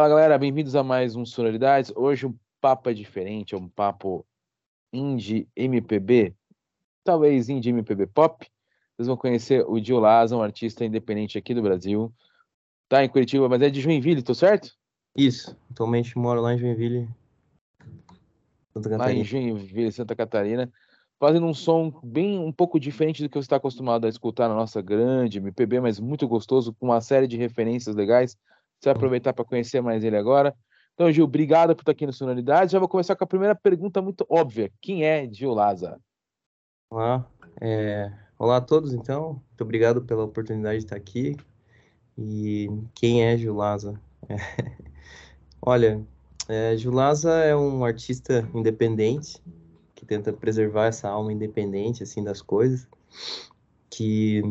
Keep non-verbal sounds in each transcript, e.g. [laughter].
Fala galera, bem-vindos a mais um Sonoridades. Hoje um papo é diferente, é um papo indie MPB, talvez indie MPB pop. Vocês vão conhecer o Dio Laza, um artista independente aqui do Brasil. Tá em Curitiba, mas é de Joinville, tô certo? Isso, atualmente moro lá em Joinville, Santa Catarina. Lá em Joinville, Santa Catarina fazendo um som bem um pouco diferente do que você está acostumado a escutar na nossa grande MPB, mas muito gostoso, com uma série de referências legais. Você vai aproveitar para conhecer mais ele agora. Então, Gil, obrigado por estar aqui no Sonoridade. Já vou começar com a primeira pergunta muito óbvia. Quem é Gil Laza? Olá, é... Olá a todos, então. Muito obrigado pela oportunidade de estar aqui. E quem é Gil Laza? É... [laughs] Olha, é, Gil Laza é um artista independente, que tenta preservar essa alma independente assim das coisas, que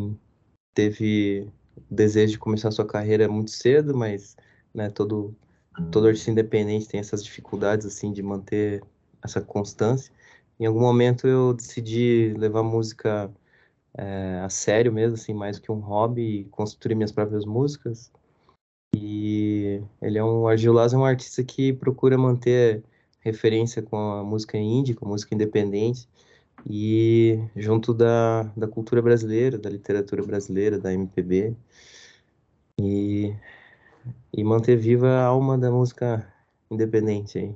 teve o desejo de começar sua carreira muito cedo, mas né, todo todo artista independente tem essas dificuldades assim de manter essa constância. Em algum momento eu decidi levar música é, a sério mesmo, assim, mais que um hobby, e construir minhas próprias músicas. E ele é um Argilaz é um artista que procura manter referência com a música indie, com a música independente, e junto da, da cultura brasileira, da literatura brasileira, da MPB, e, e manter viva a alma da música independente aí.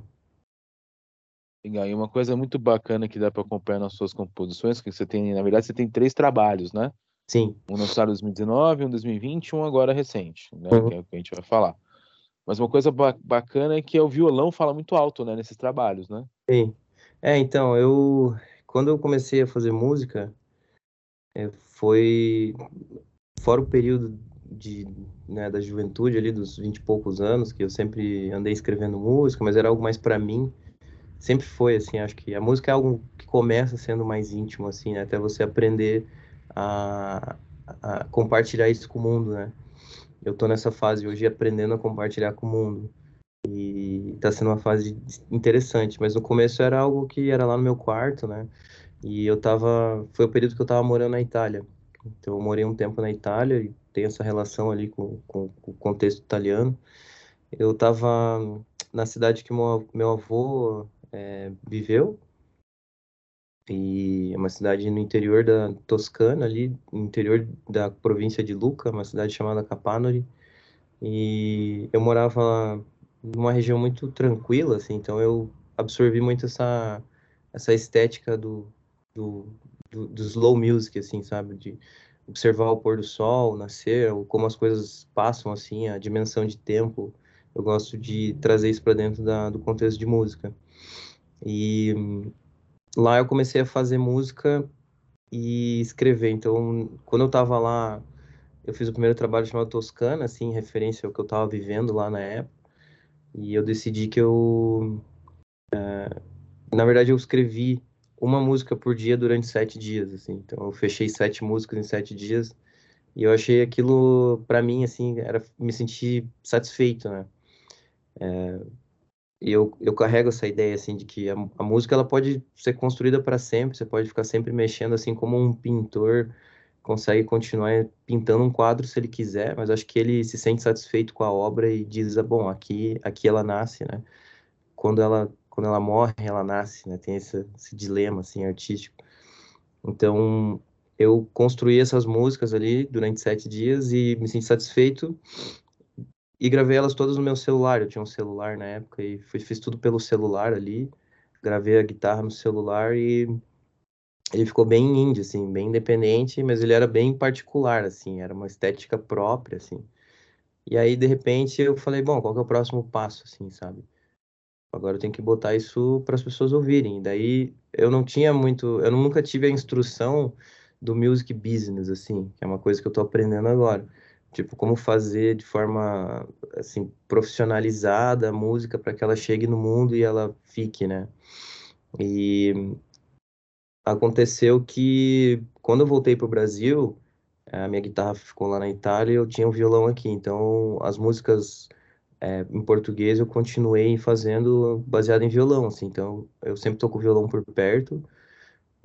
Legal, e uma coisa muito bacana que dá para acompanhar nas suas composições, que você tem, na verdade, você tem três trabalhos, né? Sim. Um lançado em 2019, um em 2020 e um agora recente, né? Uhum. Que é o que a gente vai falar. Mas uma coisa bacana é que o violão fala muito alto, né, nesses trabalhos, né? Sim. É, então, eu quando eu comecei a fazer música, é, foi fora o período de, né, da juventude ali dos vinte e poucos anos, que eu sempre andei escrevendo música, mas era algo mais para mim. Sempre foi assim, acho que a música é algo que começa sendo mais íntimo assim, né, até você aprender a, a compartilhar isso com o mundo, né? eu tô nessa fase hoje aprendendo a compartilhar com o mundo. E tá sendo uma fase interessante, mas no começo era algo que era lá no meu quarto, né? E eu tava. Foi o período que eu tava morando na Itália. Então eu morei um tempo na Itália e tenho essa relação ali com, com, com o contexto italiano. Eu tava na cidade que meu, meu avô é, viveu, e é uma cidade no interior da Toscana, ali, no interior da província de Lucca, uma cidade chamada Capanori. E eu morava numa região muito tranquila, assim, então eu absorvi muito essa, essa estética do, do, do, do slow music, assim, sabe? De observar o pôr do sol, nascer, como as coisas passam, assim, a dimensão de tempo. Eu gosto de trazer isso para dentro da, do contexto de música. E lá eu comecei a fazer música e escrever. Então, quando eu estava lá, eu fiz o primeiro trabalho chamado Toscana, assim, em referência ao que eu estava vivendo lá na época. E eu decidi que eu. É, na verdade, eu escrevi uma música por dia durante sete dias, assim. Então, eu fechei sete músicas em sete dias. E eu achei aquilo, para mim, assim, era me sentir satisfeito, né? É, eu, eu carrego essa ideia assim de que a, a música ela pode ser construída para sempre, você pode ficar sempre mexendo assim como um pintor consegue continuar pintando um quadro se ele quiser, mas acho que ele se sente satisfeito com a obra e diz, ah, bom, aqui aqui ela nasce, né? Quando ela quando ela morre, ela nasce, né? Tem esse, esse dilema assim artístico. Então, eu construí essas músicas ali durante sete dias e me senti satisfeito e gravei elas todas no meu celular. Eu tinha um celular na época e fui, fiz tudo pelo celular ali. Gravei a guitarra no celular e ele ficou bem indie, assim, bem independente, mas ele era bem particular, assim, era uma estética própria, assim. E aí, de repente, eu falei, bom, qual que é o próximo passo, assim, sabe? Agora eu tenho que botar isso para as pessoas ouvirem. Daí eu não tinha muito, eu nunca tive a instrução do music business, assim, que é uma coisa que eu estou aprendendo agora tipo como fazer de forma assim profissionalizada a música para que ela chegue no mundo e ela fique, né? E aconteceu que quando eu voltei para o Brasil, a minha guitarra ficou lá na Itália e eu tinha um violão aqui, então as músicas é, em português eu continuei fazendo baseado em violão, assim, então eu sempre tô com o violão por perto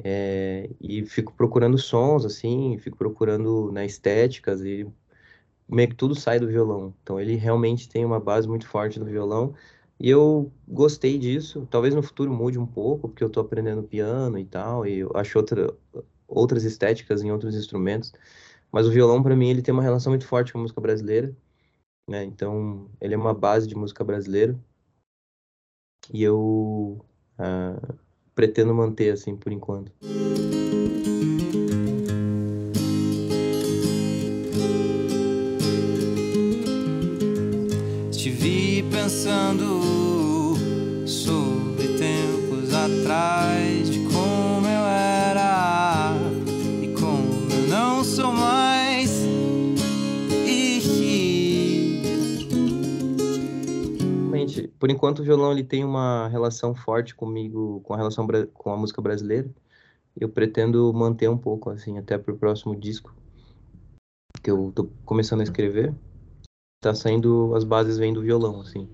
é, e fico procurando sons, assim, fico procurando né, estéticas e meio que tudo sai do violão. Então ele realmente tem uma base muito forte no violão. E eu gostei disso. Talvez no futuro mude um pouco, porque eu tô aprendendo piano e tal, e eu acho outra, outras estéticas em outros instrumentos. Mas o violão, para mim, ele tem uma relação muito forte com a música brasileira. Né? Então, ele é uma base de música brasileira. E eu uh, pretendo manter assim por enquanto. Te vi pensando por enquanto o violão ele tem uma relação forte comigo, com a relação com a música brasileira. Eu pretendo manter um pouco assim até pro próximo disco que eu tô começando a escrever tá saindo, as bases vêm do violão, assim.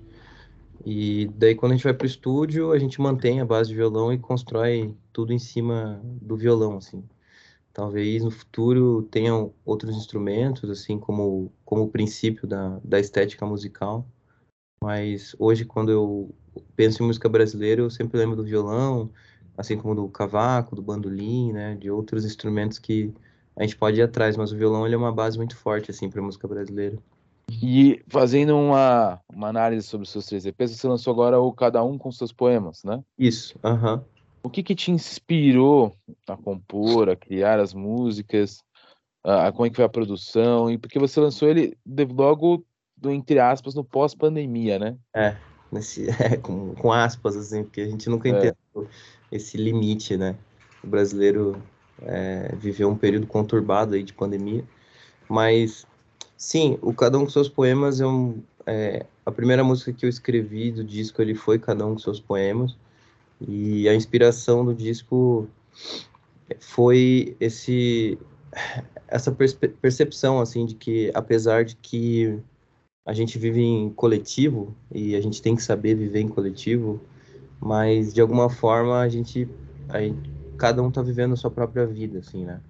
E daí quando a gente vai pro estúdio, a gente mantém a base de violão e constrói tudo em cima do violão, assim. Talvez no futuro tenham outros instrumentos, assim, como, como o princípio da, da estética musical. Mas hoje, quando eu penso em música brasileira, eu sempre lembro do violão, assim como do cavaco, do bandolim, né, de outros instrumentos que a gente pode ir atrás, mas o violão ele é uma base muito forte assim para música brasileira. E fazendo uma, uma análise sobre os seus três EPs, você lançou agora o Cada Um com seus poemas, né? Isso, aham. O que que te inspirou a compor, a criar as músicas? A, a, como é que foi a produção? E porque você lançou ele logo, do, entre aspas, no pós-pandemia, né? É, nesse, [laughs] é com, com aspas, assim, porque a gente nunca é. entendeu esse limite, né? O brasileiro é, viveu um período conturbado aí de pandemia, mas Sim, o Cada Um com Seus Poemas é, um, é a primeira música que eu escrevi do disco, ele foi Cada Um com Seus Poemas, e a inspiração do disco foi esse essa percepção assim de que apesar de que a gente vive em coletivo e a gente tem que saber viver em coletivo, mas de alguma forma a gente, a gente cada um está vivendo a sua própria vida assim, né?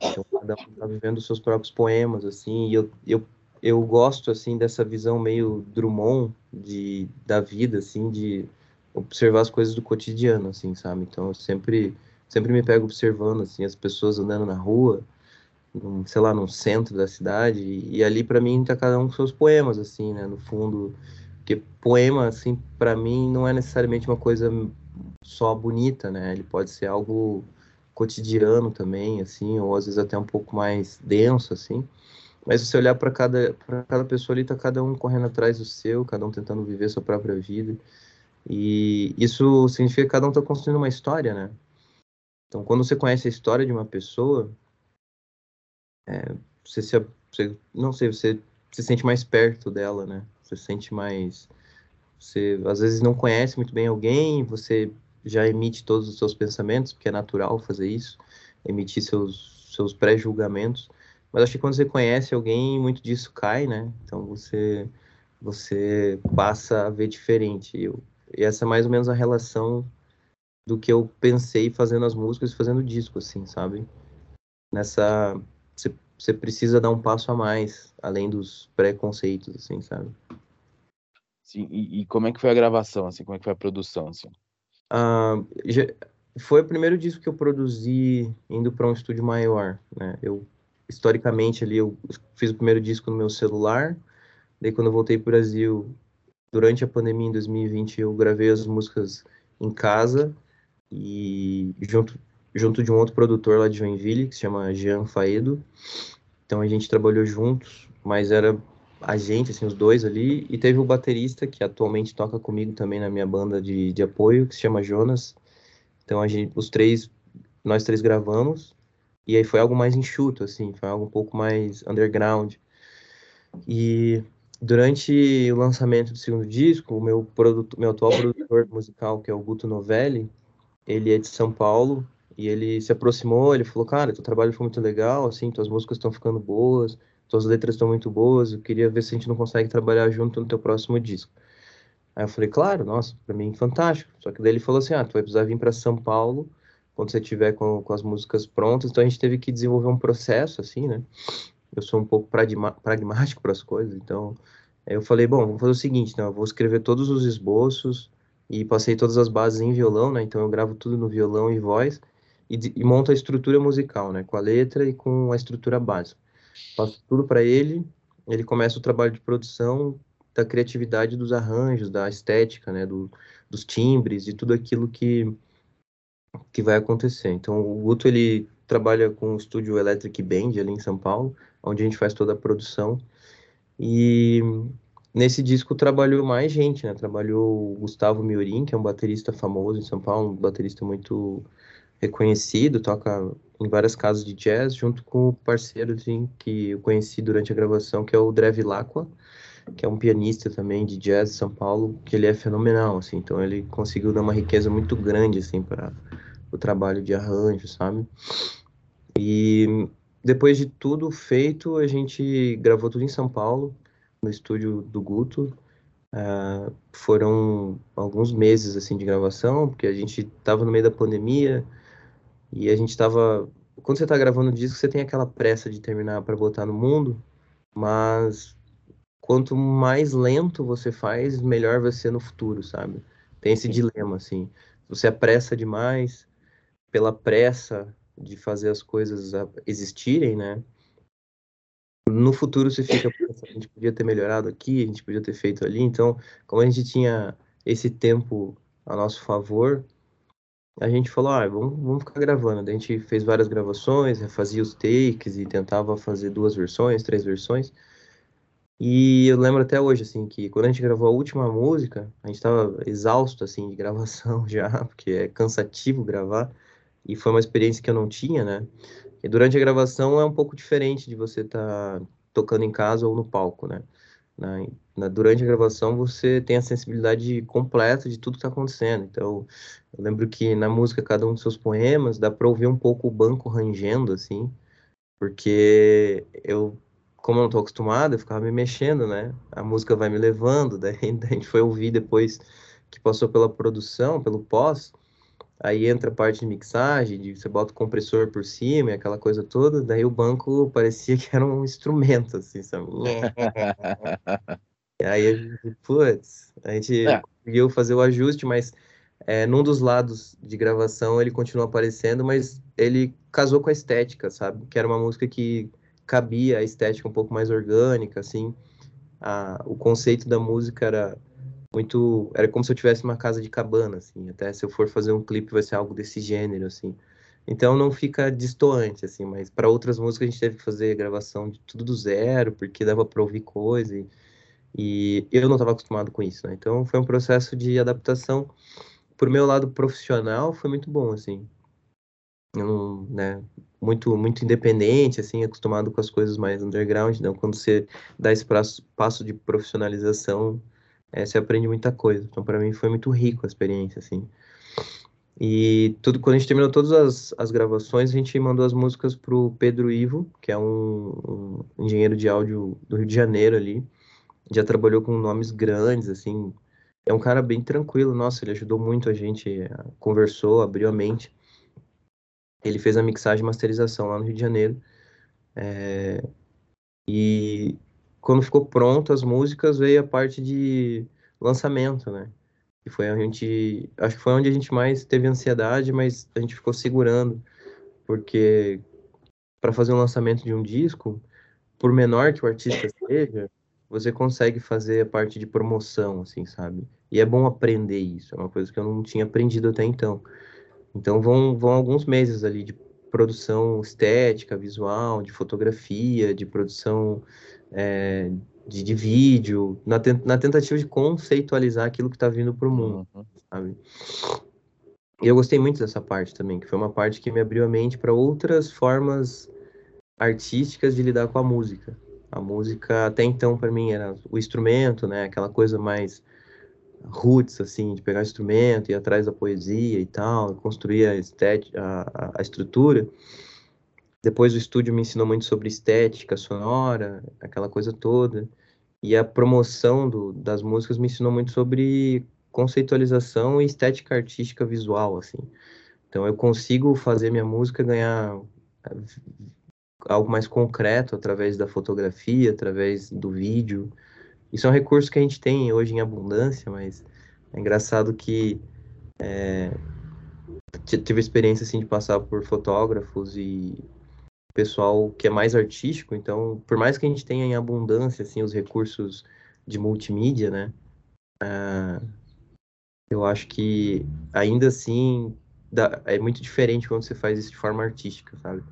Então, cada um tá vivendo os seus próprios poemas, assim, e eu, eu, eu gosto, assim, dessa visão meio Drummond de, da vida, assim, de observar as coisas do cotidiano, assim, sabe? Então, eu sempre, sempre me pego observando, assim, as pessoas andando na rua, num, sei lá, no centro da cidade, e, ali, para mim, tá cada um com seus poemas, assim, né? No fundo, porque poema, assim, para mim, não é necessariamente uma coisa só bonita, né? Ele pode ser algo cotidiano também, assim, ou às vezes até um pouco mais denso, assim. Mas se você olhar para cada, cada pessoa ali, tá cada um correndo atrás do seu, cada um tentando viver sua própria vida. E isso significa que cada um está construindo uma história, né? Então, quando você conhece a história de uma pessoa, é, você se, você, não sei, você se sente mais perto dela, né? Você se sente mais, você às vezes não conhece muito bem alguém, você já emite todos os seus pensamentos, porque é natural fazer isso, emitir seus, seus pré-julgamentos. Mas acho que quando você conhece alguém, muito disso cai, né? Então você, você passa a ver diferente. Eu, e essa é mais ou menos a relação do que eu pensei fazendo as músicas e fazendo disco, assim, sabe? Nessa. Você, precisa dar um passo a mais, além dos preconceitos, assim, sabe? Sim, e, e, como é que foi a gravação, assim? Como é que foi a produção, assim? Uh, já, foi o primeiro disco que eu produzi indo para um estúdio maior, né? Eu historicamente ali eu fiz o primeiro disco no meu celular. Daí quando eu voltei para o Brasil durante a pandemia em 2020 eu gravei as músicas em casa e junto junto de um outro produtor lá de Joinville que se chama Jean Faedo. Então a gente trabalhou juntos, mas era a gente, assim, os dois ali, e teve o baterista que atualmente toca comigo também na minha banda de, de apoio, que se chama Jonas. Então a gente, os três, nós três gravamos, e aí foi algo mais enxuto, assim, foi algo um pouco mais underground. E durante o lançamento do segundo disco, o meu, produto, meu atual produtor musical, que é o Guto Novelli, ele é de São Paulo, e ele se aproximou, ele falou, cara, teu trabalho foi muito legal, assim, tuas músicas estão ficando boas, tuas letras estão muito boas, eu queria ver se a gente não consegue trabalhar junto no teu próximo disco. Aí eu falei, claro, nossa, para mim fantástico. Só que daí ele falou assim, ah, tu vai precisar vir para São Paulo quando você tiver com, com as músicas prontas. Então a gente teve que desenvolver um processo, assim, né? eu sou um pouco pragmático para as coisas, então eu falei, bom, vamos fazer o seguinte, então, eu vou escrever todos os esboços e passei todas as bases em violão, né? Então eu gravo tudo no violão e voz e, e monto a estrutura musical, né? Com a letra e com a estrutura básica. Passo tudo para ele, ele começa o trabalho de produção da criatividade dos arranjos, da estética, né? Do, dos timbres e tudo aquilo que que vai acontecer. Então o Guto ele trabalha com o estúdio Electric Band ali em São Paulo, onde a gente faz toda a produção. E nesse disco trabalhou mais gente, né? Trabalhou o Gustavo Miorim, que é um baterista famoso em São Paulo, um baterista muito reconhecido, toca em várias casas de jazz, junto com o parceiro assim, que eu conheci durante a gravação, que é o Drev Lacqua, que é um pianista também de jazz de São Paulo, que ele é fenomenal, assim, então ele conseguiu dar uma riqueza muito grande, assim, para o trabalho de arranjo, sabe? E depois de tudo feito, a gente gravou tudo em São Paulo, no estúdio do Guto. Uh, foram alguns meses assim de gravação, porque a gente estava no meio da pandemia e a gente estava. Quando você está gravando um disco, você tem aquela pressa de terminar para botar no mundo, mas quanto mais lento você faz, melhor vai ser no futuro, sabe? Tem esse dilema assim. Você apressa demais, pela pressa de fazer as coisas existirem, né? No futuro você fica a gente podia ter melhorado aqui, a gente podia ter feito ali. Então, como a gente tinha esse tempo a nosso favor, a gente falou, ah, vamos, vamos ficar gravando. A gente fez várias gravações, fazia os takes e tentava fazer duas versões, três versões. E eu lembro até hoje, assim, que quando a gente gravou a última música, a gente estava exausto, assim, de [laughs] gravação já, porque é cansativo gravar e foi uma experiência que eu não tinha, né? E durante a gravação é um pouco diferente de você estar tá tocando em casa ou no palco, né? Na, na, durante a gravação você tem a sensibilidade completa de tudo que está acontecendo. Então, eu lembro que na música cada um dos seus poemas dá para ouvir um pouco o banco rangendo, assim, porque eu, como eu não estou acostumado, eu ficava me mexendo, né? A música vai me levando, [laughs] daí a gente foi ouvir depois que passou pela produção, pelo pós, Aí entra a parte de mixagem, de você bota o compressor por cima e aquela coisa toda, daí o banco [laughs] parecia que era um instrumento, assim, sabe? e aí a gente, putz, a gente é. conseguiu fazer o ajuste, mas é, num dos lados de gravação ele continua aparecendo, mas ele casou com a estética, sabe? Que era uma música que cabia a estética um pouco mais orgânica, assim. A, o conceito da música era muito. Era como se eu tivesse uma casa de cabana, assim. Até se eu for fazer um clipe, vai ser algo desse gênero, assim. Então não fica distoante, assim, mas para outras músicas a gente teve que fazer gravação de tudo do zero, porque dava para ouvir coisa. E, e eu não estava acostumado com isso, né? Então foi um processo de adaptação. Por meu lado profissional, foi muito bom, assim. Eu né, muito muito independente, assim, acostumado com as coisas mais underground. Então, quando você dá esse passo de profissionalização, é, você aprende muita coisa. Então, para mim, foi muito rico a experiência, assim. E tudo, quando a gente terminou todas as, as gravações, a gente mandou as músicas pro Pedro Ivo, que é um, um engenheiro de áudio do Rio de Janeiro ali. Já trabalhou com nomes grandes, assim. É um cara bem tranquilo, nossa, ele ajudou muito a gente, conversou, abriu a mente. Ele fez a mixagem e masterização lá no Rio de Janeiro. É, e quando ficou pronto as músicas, veio a parte de lançamento, né? E foi a gente, acho que foi onde a gente mais teve ansiedade, mas a gente ficou segurando, porque para fazer um lançamento de um disco, por menor que o artista seja, você consegue fazer a parte de promoção, assim, sabe? E é bom aprender isso, é uma coisa que eu não tinha aprendido até então. Então vão, vão alguns meses ali de produção estética, visual, de fotografia, de produção é, de, de, vídeo, na, na, tentativa de conceitualizar aquilo que está vindo para o mundo, uhum. sabe? E eu gostei muito dessa parte também, que foi uma parte que me abriu a mente para outras formas artísticas de lidar com a música. A música até então para mim era o instrumento, né, aquela coisa mais roots assim, de pegar o instrumento e atrás da poesia e tal, construir a estética, a, a estrutura. Depois o estúdio me ensinou muito sobre estética sonora, aquela coisa toda. E a promoção do, das músicas me ensinou muito sobre conceitualização e estética artística visual, assim. Então eu consigo fazer minha música ganhar algo mais concreto através da fotografia, através do vídeo. Isso é um recurso que a gente tem hoje em abundância, mas é engraçado que é, tive a experiência assim de passar por fotógrafos e pessoal que é mais artístico, então por mais que a gente tenha em abundância assim os recursos de multimídia, né, uh, eu acho que ainda assim dá, é muito diferente quando você faz isso de forma artística, sabe?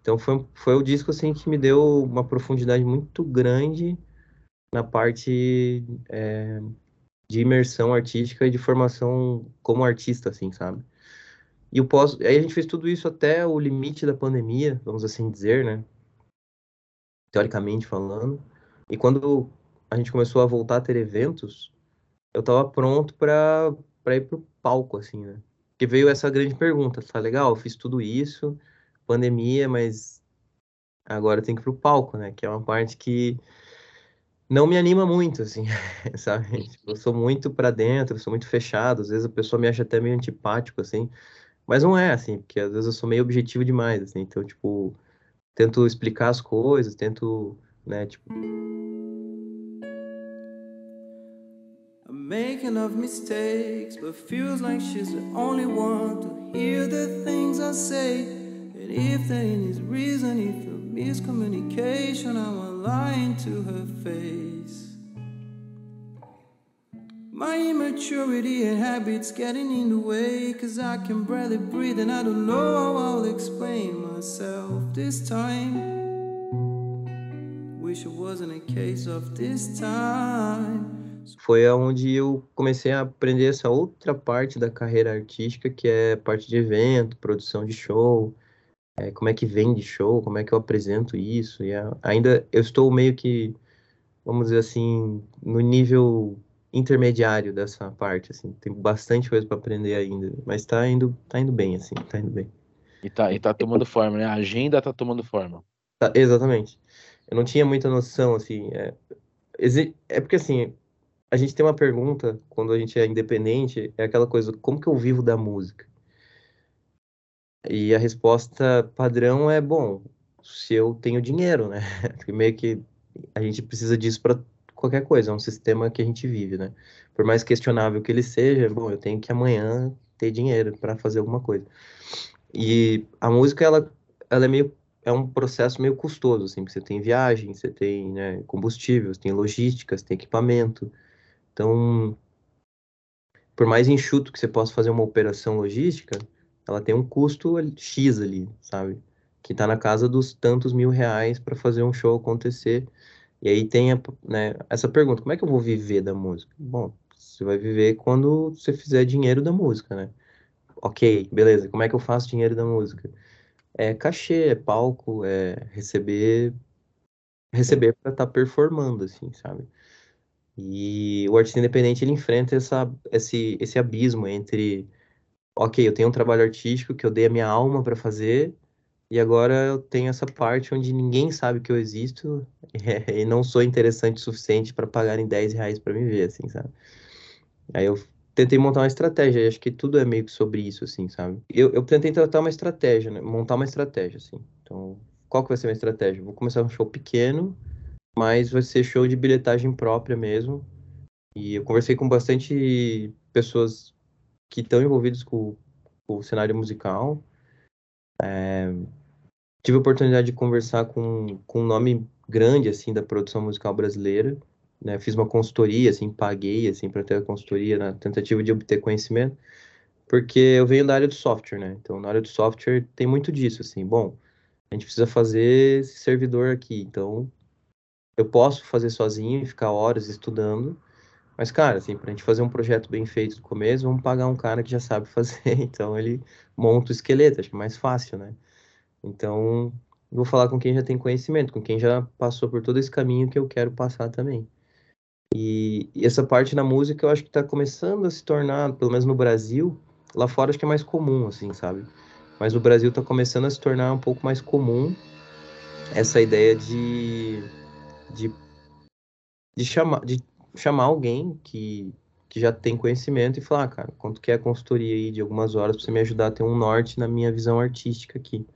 Então foi, foi o disco assim que me deu uma profundidade muito grande na parte é, de imersão artística e de formação como artista, assim, sabe? E o pós, aí a gente fez tudo isso até o limite da pandemia, vamos assim dizer, né? Teoricamente falando. E quando a gente começou a voltar a ter eventos, eu tava pronto para para ir pro palco, assim, né? Porque veio essa grande pergunta, tá legal, eu fiz tudo isso, pandemia, mas agora tem que ir pro palco, né? Que é uma parte que não me anima muito, assim, [laughs] sabe? Tipo, eu sou muito para dentro, sou muito fechado, às vezes a pessoa me acha até meio antipático, assim, mas não é, assim, porque às vezes eu sou meio objetivo demais, assim, então, tipo, tento explicar as coisas, tento, né, tipo... making of mistakes, but feels like she's the only one to hear the things I say. And if there is reason, if a miscommunication, I'm lying to her face. My immaturity and habits getting in the way, cause I can barely breathe and I don't know how I'll explain myself this time. Wish it wasn't a case of this time. foi aonde eu comecei a aprender essa outra parte da carreira artística, que é parte de evento, produção de show, é, como é que vende show, como é que eu apresento isso. E a, ainda eu estou meio que, vamos dizer assim, no nível intermediário dessa parte, assim, tem bastante coisa para aprender ainda, mas está indo, tá indo bem, assim, tá indo bem. E tá, e tá tomando forma, né? A agenda tá tomando forma. Tá, exatamente. Eu não tinha muita noção, assim, é, é porque, assim, a gente tem uma pergunta quando a gente é independente, é aquela coisa, como que eu vivo da música? E a resposta padrão é, bom, se eu tenho dinheiro, né? [laughs] Porque meio que a gente precisa disso para qualquer coisa, é um sistema que a gente vive, né? Por mais questionável que ele seja, bom, eu tenho que amanhã ter dinheiro para fazer alguma coisa. E a música, ela, ela é meio é um processo meio custoso, assim, você tem viagem, você tem né, combustível, você tem logística, você tem equipamento, então, por mais enxuto que você possa fazer uma operação logística, ela tem um custo X ali, sabe? Que está na casa dos tantos mil reais para fazer um show acontecer. E aí tem a, né, essa pergunta: como é que eu vou viver da música? Bom, você vai viver quando você fizer dinheiro da música, né? Ok, beleza. Como é que eu faço dinheiro da música? É cachê, é palco, é receber receber para estar tá performando, assim, sabe? E o artista independente ele enfrenta essa, esse, esse abismo entre, ok, eu tenho um trabalho artístico que eu dei a minha alma para fazer, e agora eu tenho essa parte onde ninguém sabe que eu existo [laughs] e não sou interessante o suficiente para pagarem 10 reais para me ver, assim, sabe? Aí eu tentei montar uma estratégia, e acho que tudo é meio que sobre isso, assim, sabe? Eu, eu tentei tratar uma estratégia, né? montar uma estratégia, assim. Então, qual que vai ser a minha estratégia? Vou começar um show pequeno, mas vai ser show de bilhetagem própria mesmo. E eu conversei com bastante pessoas que estão envolvidas com, com, o cenário musical. É, tive a oportunidade de conversar com, com um nome grande assim da produção musical brasileira. Né? Fiz uma consultoria, assim, paguei assim para ter a consultoria na tentativa de obter conhecimento, porque eu venho da área do software, né? Então, na área do software tem muito disso, assim. Bom, a gente precisa fazer esse servidor aqui, então eu posso fazer sozinho e ficar horas estudando, mas, cara, assim, pra gente fazer um projeto bem feito no começo, vamos pagar um cara que já sabe [laughs] fazer, então ele monta o esqueleto, acho que é mais fácil, né? Então, vou falar com quem já tem conhecimento, com quem já passou por todo esse caminho que eu quero passar também. E, e essa parte na música eu acho que tá começando a se tornar, pelo menos no Brasil, lá fora acho que é mais comum, assim, sabe? Mas no Brasil tá começando a se tornar um pouco mais comum essa ideia de de, de, chamar, de chamar alguém que, que já tem conhecimento e falar, ah, cara, quanto que é a consultoria aí de algumas horas para você me ajudar a ter um norte na minha visão artística aqui.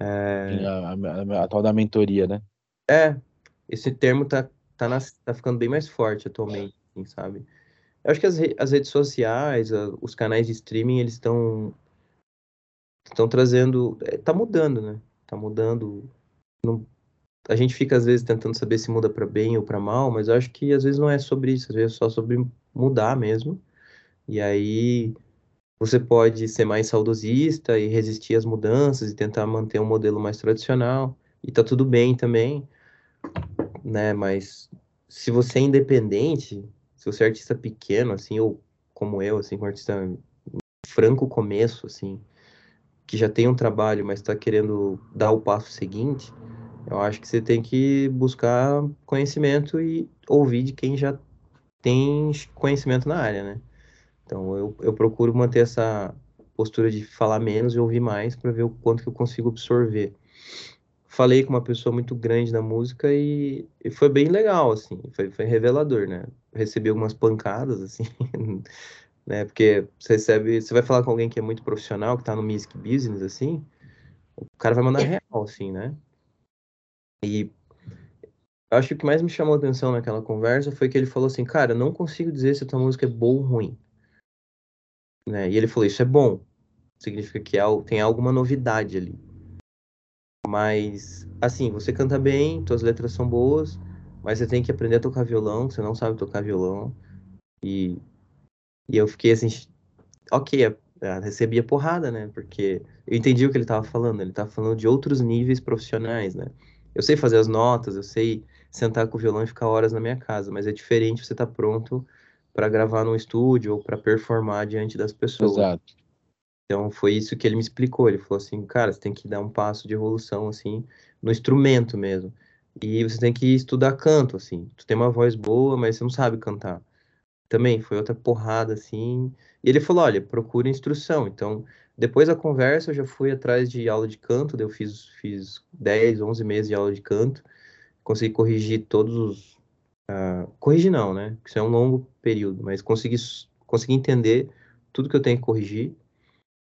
É... A, a, a, tal da mentoria, né? É, esse termo tá, tá, nas, tá ficando bem mais forte atualmente, assim, sabe? Eu acho que as, as redes sociais, os canais de streaming, eles estão estão trazendo, é, tá mudando, né? Tá mudando. Não, a gente fica às vezes tentando saber se muda para bem ou para mal, mas eu acho que às vezes não é sobre isso, às vezes é só sobre mudar mesmo. E aí você pode ser mais saudosista e resistir às mudanças e tentar manter um modelo mais tradicional. E tá tudo bem também, né? Mas se você é independente, se você é artista pequeno, assim, ou como eu, assim, um artista franco começo, assim, que já tem um trabalho, mas está querendo dar o passo seguinte, eu acho que você tem que buscar conhecimento e ouvir de quem já tem conhecimento na área, né? Então eu, eu procuro manter essa postura de falar menos e ouvir mais para ver o quanto que eu consigo absorver. Falei com uma pessoa muito grande na música e, e foi bem legal, assim, foi, foi revelador, né? recebi algumas pancadas, assim, [laughs] né? Porque você recebe, você vai falar com alguém que é muito profissional, que tá no music business, assim, o cara vai mandar real, assim, né? E acho que o que mais me chamou a atenção naquela conversa foi que ele falou assim, cara, eu não consigo dizer se a tua música é boa ou ruim. Né? E ele falou, isso é bom. Significa que tem alguma novidade ali. Mas, assim, você canta bem, tuas letras são boas, mas você tem que aprender a tocar violão, você não sabe tocar violão. E, e eu fiquei assim, ok, recebia porrada, né? Porque eu entendi o que ele estava falando, ele estava falando de outros níveis profissionais, né? Eu sei fazer as notas, eu sei sentar com o violão e ficar horas na minha casa, mas é diferente você estar tá pronto para gravar no estúdio ou para performar diante das pessoas. Exato. Então foi isso que ele me explicou. Ele falou assim, cara, você tem que dar um passo de evolução assim no instrumento mesmo. E você tem que estudar canto, assim. Tu tem uma voz boa, mas você não sabe cantar. Também foi outra porrada, assim. E ele falou: olha, procura instrução. Então, depois da conversa, eu já fui atrás de aula de canto. Eu fiz, fiz 10, 11 meses de aula de canto. Consegui corrigir todos os. Uh, corrigir não, né? Isso é um longo período, mas consegui, consegui entender tudo que eu tenho que corrigir.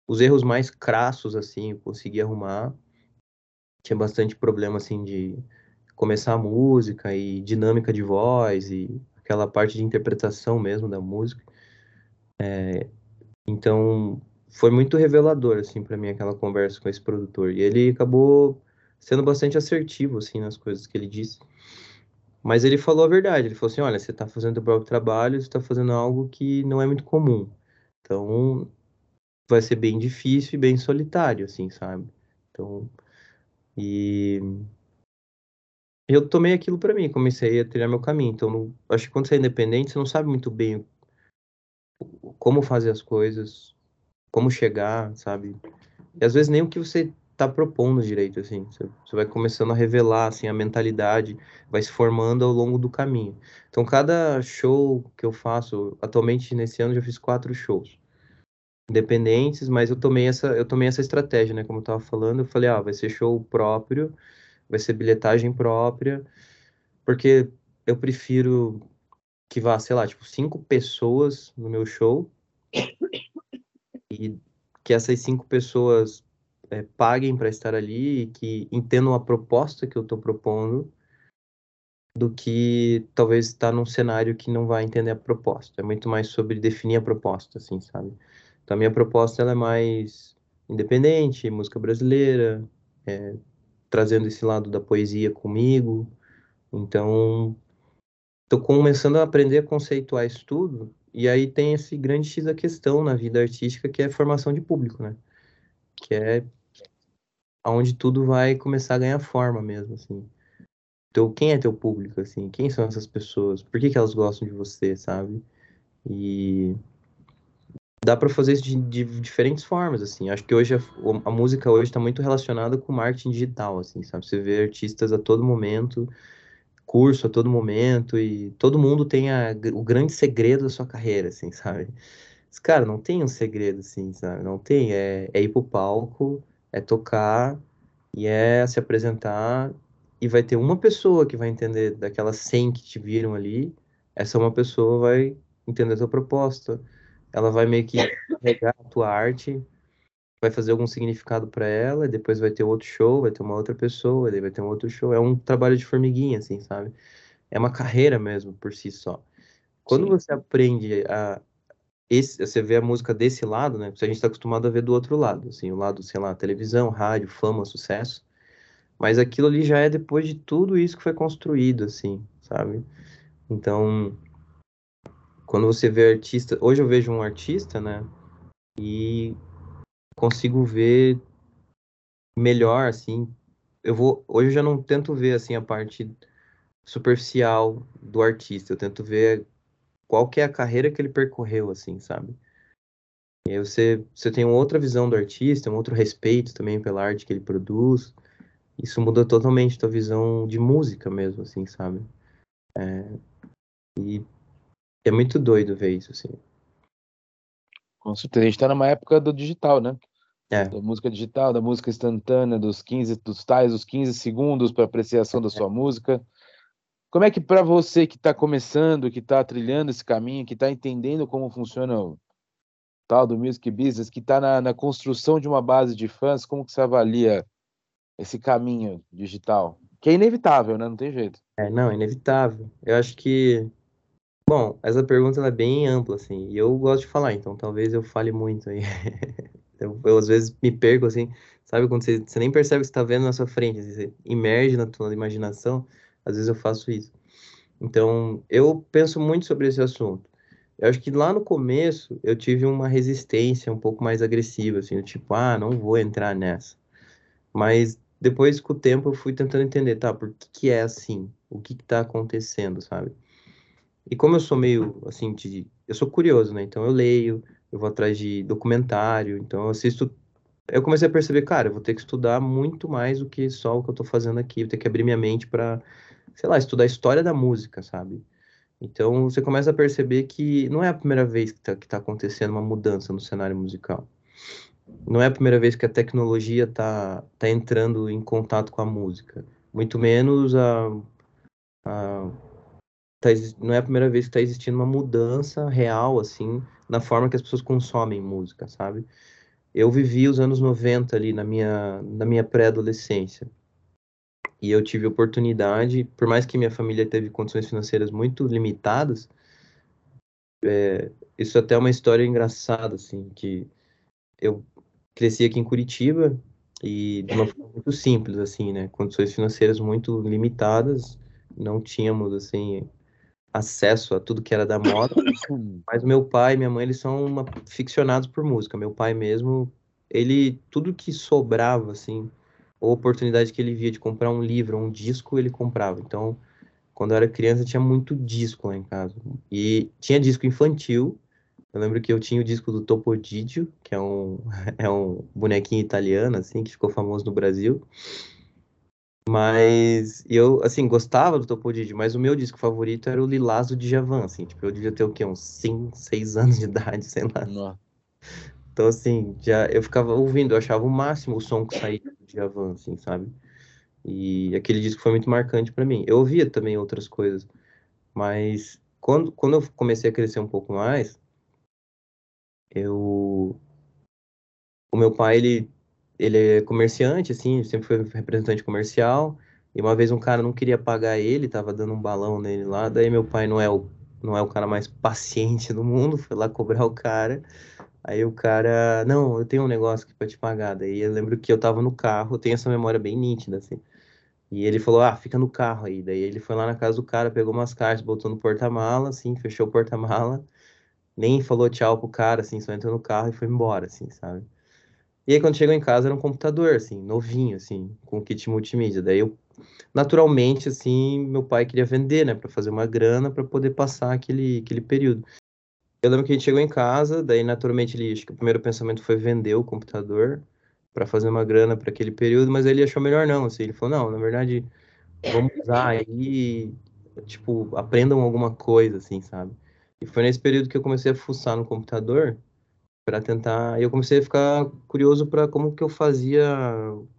Os erros mais crassos, assim, eu consegui arrumar. Tinha bastante problema, assim, de começar a música e dinâmica de voz e aquela parte de interpretação mesmo da música. É, então foi muito revelador assim para mim aquela conversa com esse produtor e ele acabou sendo bastante assertivo assim nas coisas que ele disse. Mas ele falou a verdade, ele falou assim, olha, você está fazendo o próprio trabalho, você está fazendo algo que não é muito comum. Então vai ser bem difícil e bem solitário assim, sabe? Então e eu tomei aquilo para mim, comecei a trilhar meu caminho. Então, não, acho que quando você é independente, você não sabe muito bem como fazer as coisas, como chegar, sabe? E às vezes nem o que você tá propondo direito, assim. Você, vai começando a revelar, assim, a mentalidade vai se formando ao longo do caminho. Então, cada show que eu faço, atualmente nesse ano já fiz quatro shows independentes, mas eu tomei essa, eu tomei essa estratégia, né? Como eu tava falando, eu falei, ah, vai ser show próprio vai ser bilhetagem própria, porque eu prefiro que vá, sei lá, tipo, cinco pessoas no meu show e que essas cinco pessoas é, paguem para estar ali que entendam a proposta que eu estou propondo do que talvez estar num cenário que não vai entender a proposta. É muito mais sobre definir a proposta, assim, sabe? Então, a minha proposta ela é mais independente, música brasileira, é, trazendo esse lado da poesia comigo. Então, estou começando a aprender a conceituar isso tudo. E aí tem esse grande X da questão na vida artística, que é a formação de público, né? Que é onde tudo vai começar a ganhar forma mesmo, assim. Então, quem é teu público, assim? Quem são essas pessoas? Por que, que elas gostam de você, sabe? E dá para fazer isso de, de, diferentes formas, assim. Acho que hoje a, a música hoje está muito relacionada com marketing digital, assim, sabe? Você vê artistas a todo momento, curso a todo momento e todo mundo tem a, o grande segredo da sua carreira, assim, sabe? Mas, cara, não tem um segredo, assim, sabe? Não tem. É, é ir pro palco, é tocar e é se apresentar e vai ter uma pessoa que vai entender daquelas 100 que te viram ali, essa uma pessoa vai entender a tua proposta, ela vai meio que pegar a tua arte vai fazer algum significado para ela, depois vai ter outro show, vai ter uma outra pessoa, daí vai ter um outro show. É um trabalho de formiguinha, assim, sabe? É uma carreira mesmo por si só. Quando Sim. você aprende a esse, você vê a música desse lado, né? A gente está acostumado a ver do outro lado, assim, o lado, sei lá, televisão, rádio, fama, sucesso. Mas aquilo ali já é depois de tudo isso que foi construído, assim, sabe? Então, quando você vê artista, hoje eu vejo um artista, né? E consigo ver melhor, assim. Eu vou, hoje eu já não tento ver assim a parte superficial do artista, eu tento ver qual que é a carreira que ele percorreu, assim, sabe? E aí você, você tem uma outra visão do artista, um outro respeito também pela arte que ele produz. Isso muda totalmente a tua visão de música mesmo, assim, sabe? É, e é muito doido ver isso, assim. Com certeza. A gente tá numa época do digital, né? É. Da música digital, da música instantânea, dos 15, dos tais, os 15 segundos para apreciação da sua música. Como é que para você que está começando, que está trilhando esse caminho, que está entendendo como funciona o tal do music business, que está na, na, construção de uma base de fãs, como que você avalia esse caminho digital? Que é inevitável, né? Não tem jeito. É, não, é inevitável. Eu acho que Bom, essa pergunta é bem ampla, assim, e eu gosto de falar, então talvez eu fale muito aí. [laughs] eu, eu, às vezes me perco, assim, sabe, quando você, você nem percebe o que está vendo na sua frente, assim, você emerge na tua imaginação, às vezes eu faço isso. Então, eu penso muito sobre esse assunto. Eu acho que lá no começo eu tive uma resistência um pouco mais agressiva, assim, tipo, ah, não vou entrar nessa. Mas depois, com o tempo, eu fui tentando entender, tá, por que, que é assim? O que, que tá acontecendo, sabe? E como eu sou meio, assim, de... Eu sou curioso, né? Então eu leio, eu vou atrás de documentário, então eu assisto eu comecei a perceber, cara, eu vou ter que estudar muito mais do que só o que eu tô fazendo aqui, vou ter que abrir minha mente para sei lá, estudar a história da música, sabe? Então você começa a perceber que não é a primeira vez que está tá acontecendo uma mudança no cenário musical. Não é a primeira vez que a tecnologia está tá entrando em contato com a música. Muito menos a, a tá, não é a primeira vez que está existindo uma mudança real, assim, na forma que as pessoas consomem música, sabe? Eu vivi os anos 90 ali na minha, na minha pré-adolescência e eu tive oportunidade, por mais que minha família teve condições financeiras muito limitadas, é, isso até é uma história engraçada, assim, que eu cresci aqui em Curitiba e de uma forma muito simples, assim, né, condições financeiras muito limitadas, não tínhamos, assim, acesso a tudo que era da moda, [coughs] mas meu pai e minha mãe, eles são uma, ficcionados por música, meu pai mesmo, ele, tudo que sobrava, assim, ou oportunidade que ele via de comprar um livro, um disco, ele comprava. Então, quando eu era criança, tinha muito disco lá em casa. E tinha disco infantil. Eu lembro que eu tinha o disco do Topodidio, que é um, [laughs] é um bonequinho italiano, assim, que ficou famoso no Brasil. Mas eu, assim, gostava do Topodidio, mas o meu disco favorito era o Lilás do Djavan, assim. Tipo, eu devia ter o quê? Uns 5, 6 anos de idade, [laughs] sei lá. Nossa. Então, assim, já eu ficava ouvindo, eu achava o máximo o som que saía do Djavan, assim, sabe? E aquele disco foi muito marcante para mim. Eu ouvia também outras coisas, mas quando, quando eu comecei a crescer um pouco mais, eu... O meu pai, ele, ele é comerciante, assim, sempre foi representante comercial, e uma vez um cara não queria pagar ele, tava dando um balão nele lá, daí meu pai não é o, não é o cara mais paciente do mundo, foi lá cobrar o cara, Aí o cara, não, eu tenho um negócio aqui pra te pagar. Daí eu lembro que eu tava no carro, tenho essa memória bem nítida, assim. E ele falou, ah, fica no carro aí. Daí ele foi lá na casa do cara, pegou umas caixas, botou no porta-mala, assim, fechou o porta-mala. Nem falou tchau pro cara, assim, só entrou no carro e foi embora, assim, sabe? E aí quando chegou em casa era um computador, assim, novinho, assim, com kit multimídia. Daí eu, naturalmente, assim, meu pai queria vender, né, para fazer uma grana para poder passar aquele, aquele período. Eu lembro que a gente chegou em casa, daí naturalmente ele, acho que o primeiro pensamento foi vender o computador para fazer uma grana para aquele período, mas ele achou melhor não, assim, ele falou, não, na verdade, vamos usar aí, tipo, aprendam alguma coisa, assim, sabe? E foi nesse período que eu comecei a fuçar no computador para tentar, eu comecei a ficar curioso para como que eu fazia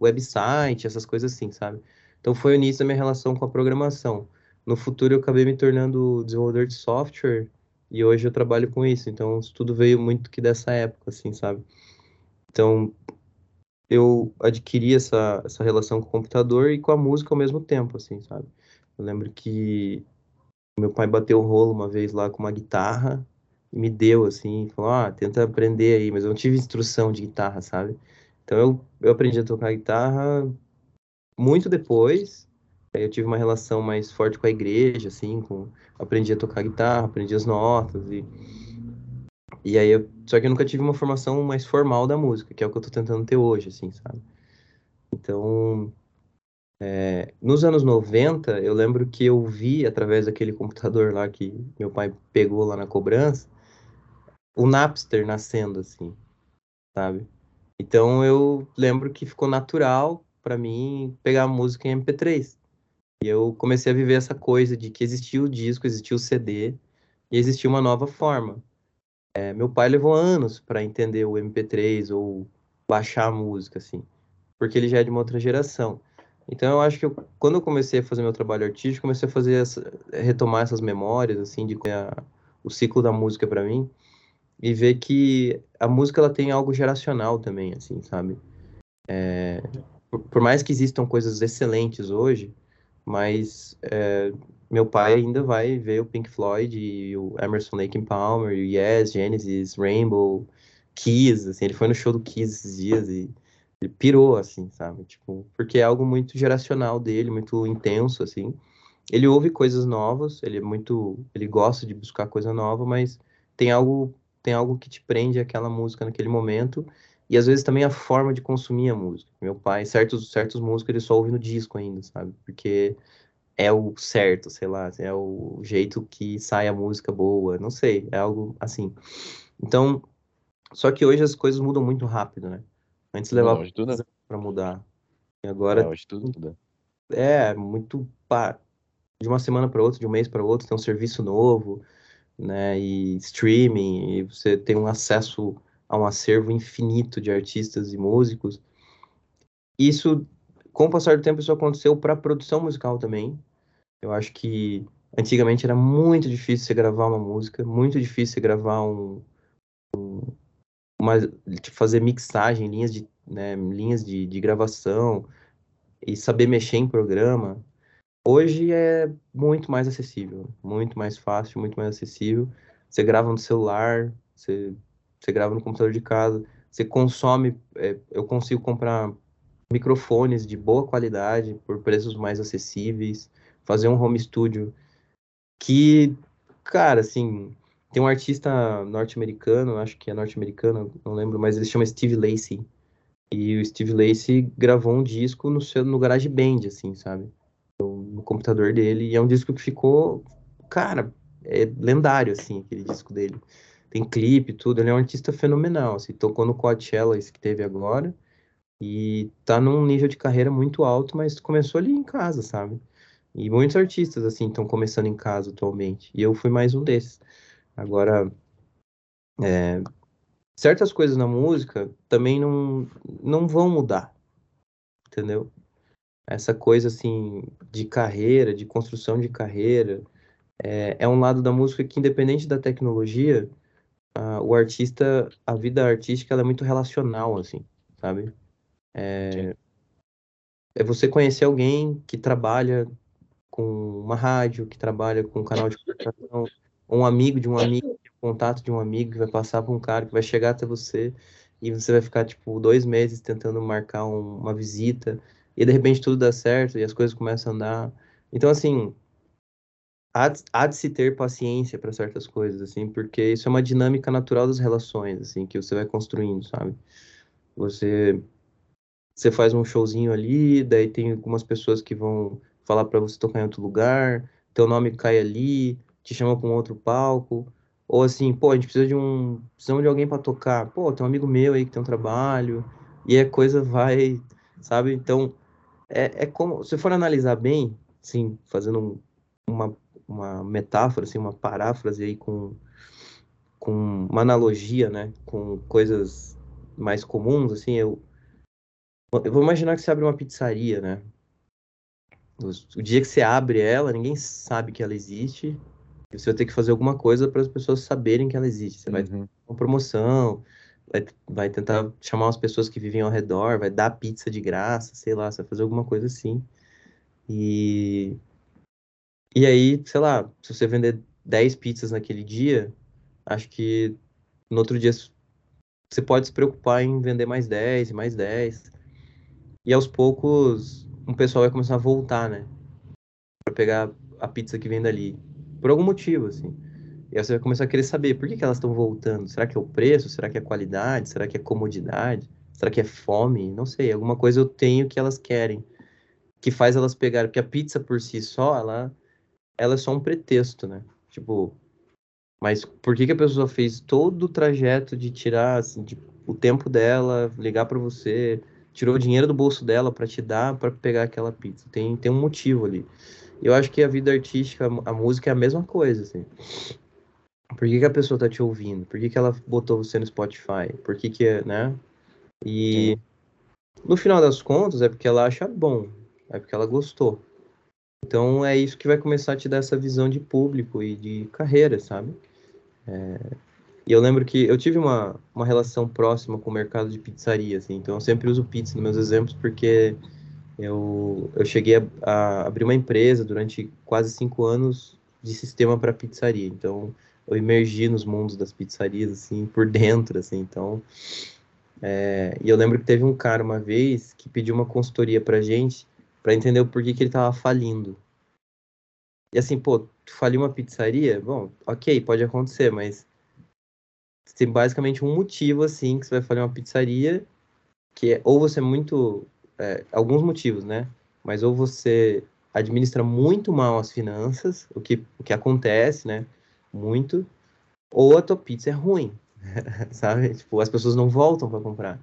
website, essas coisas assim, sabe? Então foi o início da minha relação com a programação. No futuro eu acabei me tornando desenvolvedor de software e hoje eu trabalho com isso, então isso tudo veio muito que dessa época, assim, sabe? Então, eu adquiri essa, essa relação com o computador e com a música ao mesmo tempo, assim, sabe? Eu lembro que meu pai bateu o rolo uma vez lá com uma guitarra e me deu, assim, falou, ah, tenta aprender aí, mas eu não tive instrução de guitarra, sabe? Então eu, eu aprendi a tocar guitarra muito depois, eu tive uma relação mais forte com a igreja, assim, com, aprendi a tocar guitarra, aprendi as notas e... E aí, eu, só que eu nunca tive uma formação mais formal da música, que é o que eu tô tentando ter hoje, assim, sabe? Então, é, nos anos 90, eu lembro que eu vi, através daquele computador lá que meu pai pegou lá na cobrança, o Napster nascendo, assim, sabe? Então eu lembro que ficou natural para mim pegar música em MP3. E eu comecei a viver essa coisa de que existia o disco, existia o CD e existia uma nova forma. É, meu pai levou anos para entender o MP3 ou baixar a música, assim, porque ele já é de uma outra geração. Então eu acho que eu, quando eu comecei a fazer meu trabalho artístico, comecei a fazer essa, retomar essas memórias assim de a, o ciclo da música para mim e ver que a música ela tem algo geracional também, assim, sabe? É, por, por, mais que existam coisas excelentes hoje, mas é, meu pai ainda vai ver o Pink Floyd e o Emerson Lake Palmer, o Yes, Genesis, Rainbow, Kiss, assim, ele foi no show do Kiss esses dias e ele pirou, assim, sabe? Tipo, porque é algo muito geracional dele, muito intenso, assim. Ele ouve coisas novas, ele é muito, ele gosta de buscar coisa nova, mas tem algo, tem algo que te prende àquela música naquele momento. E às vezes também a forma de consumir a música. Meu pai, certos certos músicos ele só ouve no disco ainda, sabe? Porque é o certo, sei lá, é o jeito que sai a música boa, não sei, é algo assim. Então, só que hoje as coisas mudam muito rápido, né? Antes levava para mudar. E agora. É, hoje tudo muda. É, muito. Pá, de uma semana para outra, de um mês para outro, tem um serviço novo, né? E streaming, e você tem um acesso a um acervo infinito de artistas e músicos. Isso, com o passar do tempo, isso aconteceu para produção musical também. Eu acho que antigamente era muito difícil você gravar uma música, muito difícil você gravar um, um uma, tipo, fazer mixagem, linhas de, né, linhas de, de gravação e saber mexer em programa, hoje é muito mais acessível, muito mais fácil, muito mais acessível. Você grava no celular, você, você grava no computador de casa, você consome, é, eu consigo comprar microfones de boa qualidade por preços mais acessíveis, fazer um home studio que, cara, assim, tem um artista norte-americano, acho que é norte-americano, não lembro, mas ele chama Steve Lacy. E o Steve Lacy gravou um disco no seu no GarageBand, assim, sabe? No computador dele. E é um disco que ficou, cara, é lendário, assim, aquele disco dele. Tem clipe, tudo. Ele é um artista fenomenal, assim. Tocou no Coachella, esse que teve agora. E tá num nível de carreira muito alto, mas começou ali em casa, sabe? E muitos artistas, assim, estão começando em casa atualmente. E eu fui mais um desses. Agora, é, certas coisas na música também não, não vão mudar, entendeu? Essa coisa, assim, de carreira, de construção de carreira, é, é um lado da música que, independente da tecnologia, a, o artista, a vida artística, ela é muito relacional, assim, sabe? É, é você conhecer alguém que trabalha com uma rádio, que trabalha com um canal de comunicação, um amigo de um amigo, contato de um amigo que vai passar para um cara que vai chegar até você e você vai ficar, tipo, dois meses tentando marcar um, uma visita e de repente tudo dá certo e as coisas começam a andar. Então, assim, há, há de se ter paciência para certas coisas, assim, porque isso é uma dinâmica natural das relações, assim, que você vai construindo, sabe? Você, você faz um showzinho ali, daí tem algumas pessoas que vão falar para você tocar em outro lugar, teu nome cai ali, te chama para um outro palco, ou assim, pô, a gente precisa de um, precisamos de alguém para tocar, pô, tem um amigo meu aí que tem um trabalho, e a coisa vai, sabe? Então, é, é como, se for analisar bem, sim, fazendo um, uma, uma metáfora, assim, uma paráfrase aí com, com uma analogia, né, com coisas mais comuns, assim, eu, eu vou imaginar que você abre uma pizzaria, né? O, o dia que você abre ela, ninguém sabe que ela existe, você vai ter que fazer alguma coisa para as pessoas saberem que ela existe. Você vai ter uhum. uma promoção, vai, vai tentar chamar as pessoas que vivem ao redor, vai dar pizza de graça, sei lá, você vai fazer alguma coisa assim. E, e aí, sei lá, se você vender 10 pizzas naquele dia, acho que no outro dia você pode se preocupar em vender mais 10 e mais 10. E aos poucos, um pessoal vai começar a voltar, né? Pra pegar a pizza que vem dali. Por algum motivo, assim. E aí você vai começar a querer saber por que, que elas estão voltando. Será que é o preço? Será que é a qualidade? Será que é comodidade? Será que é fome? Não sei. Alguma coisa eu tenho que elas querem. Que faz elas pegarem. Porque a pizza por si só, ela, ela é só um pretexto, né? Tipo, mas por que, que a pessoa fez todo o trajeto de tirar assim, de, o tempo dela, ligar para você, tirou o dinheiro do bolso dela para te dar para pegar aquela pizza? Tem, tem um motivo ali. Eu acho que a vida artística, a música é a mesma coisa, assim. Por que, que a pessoa tá te ouvindo? Por que, que ela botou você no Spotify? Por que que, né? E no final das contas é porque ela acha bom, é porque ela gostou. Então é isso que vai começar a te dar essa visão de público e de carreira, sabe? É... E eu lembro que eu tive uma, uma relação próxima com o mercado de pizzaria, assim, então eu sempre uso pizza nos meus exemplos porque eu, eu cheguei a, a abrir uma empresa durante quase cinco anos de sistema para pizzaria, então eu emergi nos mundos das pizzarias, assim, por dentro, assim, então... É... E eu lembro que teve um cara uma vez que pediu uma consultoria pra gente para entender o porquê que ele tava falindo. E assim, pô, tu faliu uma pizzaria? Bom, ok, pode acontecer, mas tem basicamente um motivo, assim, que você vai falir uma pizzaria, que é ou você é muito... É, alguns motivos, né? Mas ou você administra muito mal as finanças, o que, o que acontece, né? Muito. Ou a tua pizza é ruim, [laughs] sabe? Tipo, as pessoas não voltam para comprar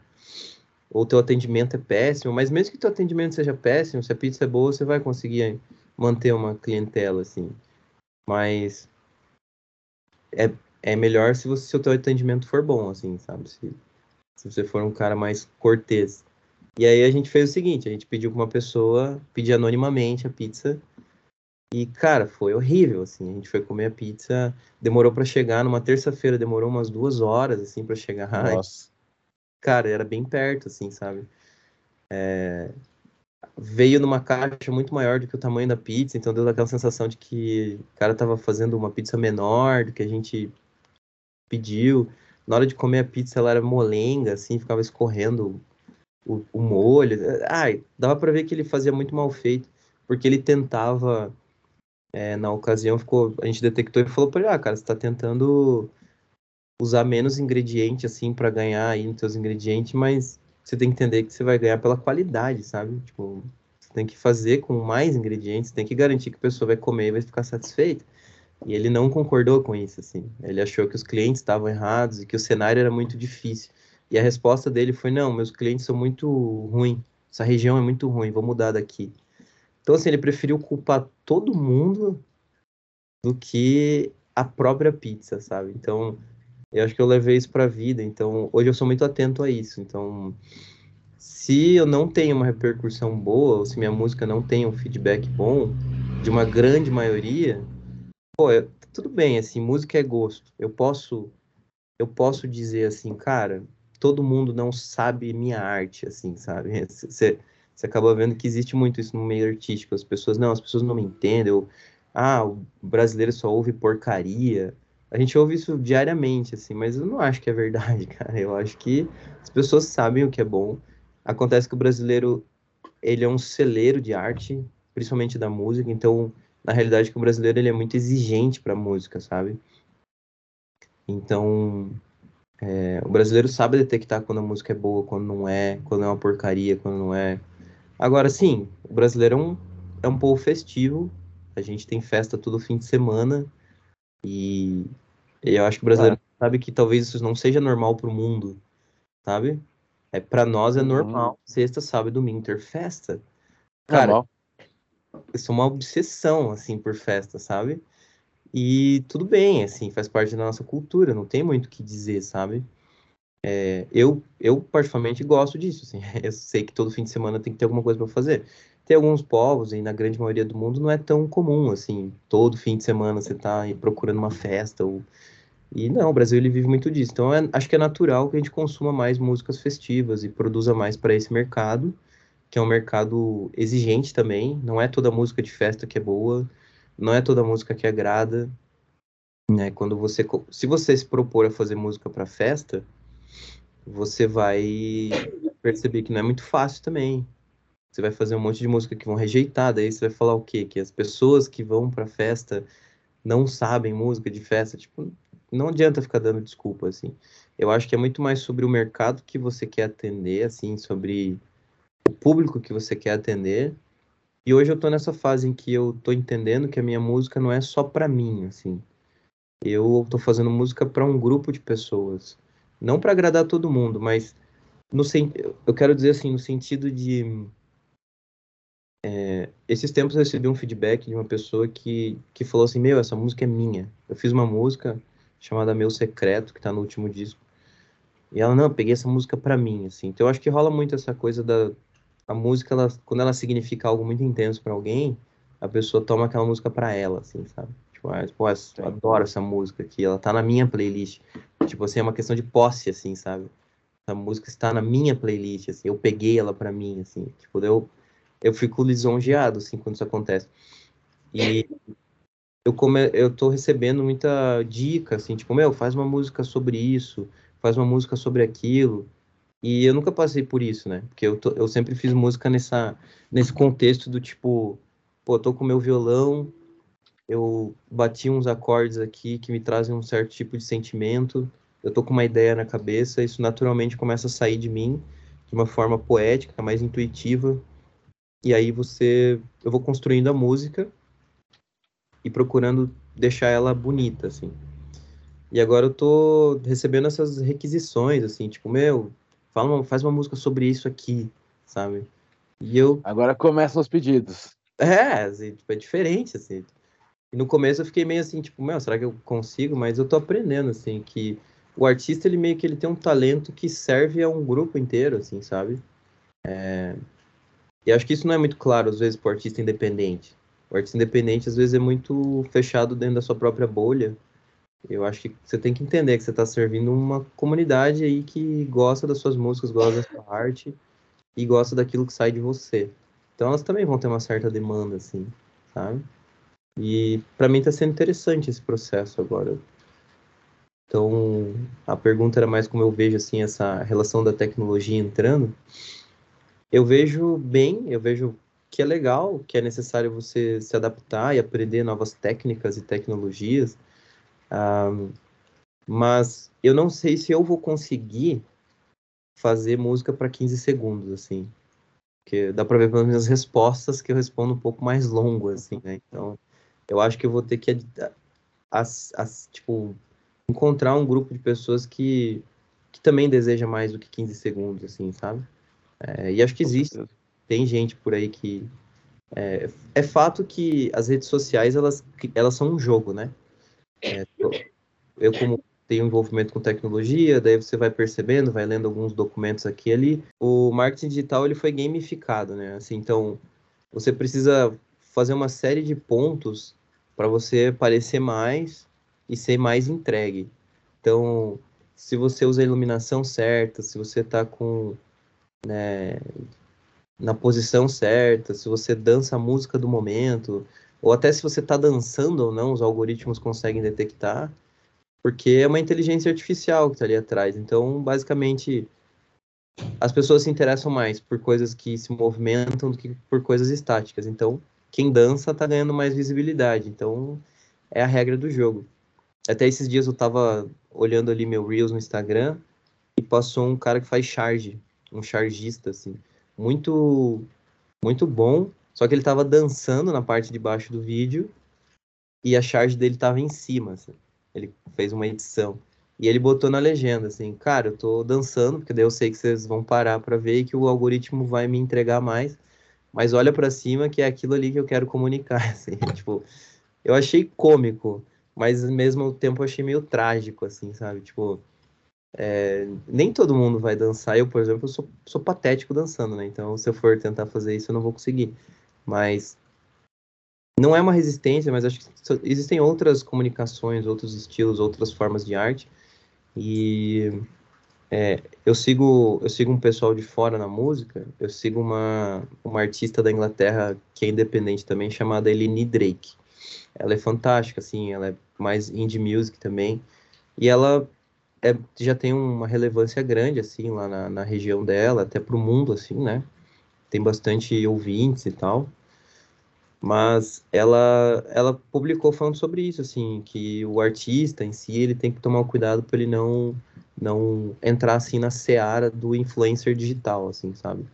ou teu atendimento é péssimo, mas mesmo que teu atendimento seja péssimo, se a pizza é boa, você vai conseguir manter uma clientela, assim. Mas é, é melhor se, você, se o teu atendimento for bom, assim, sabe? Se, se você for um cara mais cortês. E aí a gente fez o seguinte, a gente pediu para uma pessoa pedir anonimamente a pizza e, cara, foi horrível, assim. A gente foi comer a pizza, demorou para chegar, numa terça-feira demorou umas duas horas, assim, para chegar. Nossa cara, era bem perto, assim, sabe? É... Veio numa caixa muito maior do que o tamanho da pizza, então deu aquela sensação de que o cara tava fazendo uma pizza menor do que a gente pediu. Na hora de comer a pizza, ela era molenga, assim, ficava escorrendo o, o molho. Ai, dava para ver que ele fazia muito mal feito, porque ele tentava, é, na ocasião, ficou, a gente detectou e falou para ele, ah, cara, você tá tentando usar menos ingrediente assim para ganhar aí nos seus ingredientes, mas você tem que entender que você vai ganhar pela qualidade, sabe? Tipo, você tem que fazer com mais ingredientes, tem que garantir que a pessoa vai comer e vai ficar satisfeita. E ele não concordou com isso, assim. Ele achou que os clientes estavam errados e que o cenário era muito difícil. E a resposta dele foi: não, meus clientes são muito ruins, essa região é muito ruim, vou mudar daqui. Então, assim, ele preferiu culpar todo mundo do que a própria pizza, sabe? Então, eu acho que eu levei isso para a vida, então hoje eu sou muito atento a isso. Então, se eu não tenho uma repercussão boa, ou se minha música não tem um feedback bom, de uma grande maioria, pô, eu, tudo bem, assim, música é gosto. Eu posso eu posso dizer assim, cara, todo mundo não sabe minha arte, assim, sabe? [laughs] Você, acaba vendo que existe muito isso no meio artístico. As pessoas, não, as pessoas não me entendem. Eu, ah, o brasileiro só ouve porcaria. A gente ouve isso diariamente, assim, mas eu não acho que é verdade, [laughs] cara. Eu acho que as pessoas sabem o que é bom. Acontece que o brasileiro, ele é um celeiro de arte, principalmente da música, então, na realidade, que o brasileiro, ele é muito exigente pra música, sabe? Então, é, o brasileiro sabe detectar quando a música é boa, quando não é, quando é uma porcaria, quando não é. Agora, sim, o brasileiro é um, é um povo festivo, a gente tem festa todo fim de semana, e, e eu acho que o brasileiro é. sabe que talvez isso não seja normal pro mundo, sabe? É, para nós é uhum. normal sexta, sábado e domingo ter festa. Cara, normal. isso é uma obsessão, assim, por festa, sabe? E tudo bem, assim, faz parte da nossa cultura, não tem muito o que dizer, sabe? É, eu, eu, particularmente, gosto disso, assim. [laughs] Eu sei que todo fim de semana tem que ter alguma coisa para fazer. Tem alguns povos, e na grande maioria do mundo não é tão comum, assim, todo fim de semana você tá procurando uma festa, ou... E não, o Brasil ele vive muito disso. Então é, acho que é natural que a gente consuma mais músicas festivas e produza mais para esse mercado, que é um mercado exigente também. Não é toda música de festa que é boa, não é toda música que agrada. Né? Quando você, se você se propor a fazer música para festa, você vai perceber que não é muito fácil também. Você vai fazer um monte de música que vão rejeitar, daí você vai falar o quê? Que as pessoas que vão para festa não sabem música de festa, tipo, não adianta ficar dando desculpa assim. Eu acho que é muito mais sobre o mercado que você quer atender, assim, sobre o público que você quer atender. E hoje eu tô nessa fase em que eu tô entendendo que a minha música não é só para mim, assim. Eu tô fazendo música para um grupo de pessoas, não para agradar todo mundo, mas no eu quero dizer assim, no sentido de é, esses tempos eu recebi um feedback de uma pessoa que, que falou assim, meu, essa música é minha. Eu fiz uma música chamada Meu Secreto, que tá no último disco. E ela, não, peguei essa música pra mim, assim. Então eu acho que rola muito essa coisa da... A música, ela, quando ela significa algo muito intenso para alguém, a pessoa toma aquela música para ela, assim, sabe? Tipo, ah, pô, eu adoro essa música aqui, ela tá na minha playlist. Tipo assim, é uma questão de posse, assim, sabe? Essa música está na minha playlist, assim, eu peguei ela para mim, assim. Tipo, eu eu fico lisonjeado, assim, quando isso acontece. E eu, come, eu tô recebendo muita dica, assim, tipo, meu, faz uma música sobre isso, faz uma música sobre aquilo. E eu nunca passei por isso, né? Porque eu, tô, eu sempre fiz música nessa, nesse contexto do tipo, pô, tô com meu violão, eu bati uns acordes aqui que me trazem um certo tipo de sentimento, eu tô com uma ideia na cabeça, isso naturalmente começa a sair de mim de uma forma poética, mais intuitiva, e aí você, eu vou construindo a música e procurando deixar ela bonita, assim. E agora eu tô recebendo essas requisições, assim, tipo, meu, fala uma, faz uma música sobre isso aqui, sabe? E eu... Agora começam os pedidos. É, assim, tipo, é diferente, assim. E no começo eu fiquei meio assim, tipo, meu, será que eu consigo? Mas eu tô aprendendo, assim, que o artista, ele meio que ele tem um talento que serve a um grupo inteiro, assim, sabe? É, e acho que isso não é muito claro, às vezes, para o artista independente. O artista independente, às vezes, é muito fechado dentro da sua própria bolha. Eu acho que você tem que entender que você está servindo uma comunidade aí que gosta das suas músicas, gosta da sua arte e gosta daquilo que sai de você. Então elas também vão ter uma certa demanda, assim, sabe? E para mim está sendo interessante esse processo agora. Então, a pergunta era mais como eu vejo assim essa relação da tecnologia entrando eu vejo bem, eu vejo que é legal, que é necessário você se adaptar e aprender novas técnicas e tecnologias, um, mas eu não sei se eu vou conseguir fazer música para 15 segundos, assim, porque dá para ver pelas minhas respostas que eu respondo um pouco mais longo, assim, né? Então, eu acho que eu vou ter que, as, as, tipo, encontrar um grupo de pessoas que, que também deseja mais do que 15 segundos, assim, sabe? É, e acho que existe, tem gente por aí que. É, é, fato que as redes sociais elas, elas são um jogo, né? É, eu, como tenho envolvimento com tecnologia, daí você vai percebendo, vai lendo alguns documentos aqui e ali. O marketing digital ele foi gamificado, né? Assim, então, você precisa fazer uma série de pontos para você aparecer mais e ser mais entregue. Então, se você usa a iluminação certa, se você está com né, na posição certa, se você dança a música do momento, ou até se você está dançando ou não, os algoritmos conseguem detectar, porque é uma inteligência artificial que está ali atrás. Então, basicamente, as pessoas se interessam mais por coisas que se movimentam do que por coisas estáticas. Então, quem dança está ganhando mais visibilidade. Então, é a regra do jogo. Até esses dias eu estava olhando ali meu Reels no Instagram e passou um cara que faz charge um chargista, assim, muito, muito bom. Só que ele tava dançando na parte de baixo do vídeo e a charge dele tava em cima, assim. Ele fez uma edição. E ele botou na legenda, assim, cara, eu tô dançando, porque daí eu sei que vocês vão parar para ver e que o algoritmo vai me entregar mais. Mas olha para cima que é aquilo ali que eu quero comunicar, [laughs] assim. tipo, eu achei cômico, mas mesmo tempo eu achei meio trágico, assim, sabe? Tipo, é, nem todo mundo vai dançar. Eu, por exemplo, sou, sou patético dançando, né? Então, se eu for tentar fazer isso, eu não vou conseguir. Mas não é uma resistência, mas acho que existem outras comunicações, outros estilos, outras formas de arte. E é, eu sigo eu sigo um pessoal de fora na música. Eu sigo uma uma artista da Inglaterra que é independente também, chamada Eline Drake. Ela é fantástica, assim. Ela é mais indie music também. E ela é, já tem uma relevância grande, assim, lá na, na região dela, até para o mundo, assim, né? Tem bastante ouvintes e tal. Mas ela ela publicou falando sobre isso assim que o artista em si ele tem que tomar cuidado para ele não não entrar assim na seara do influencer digital assim sabe?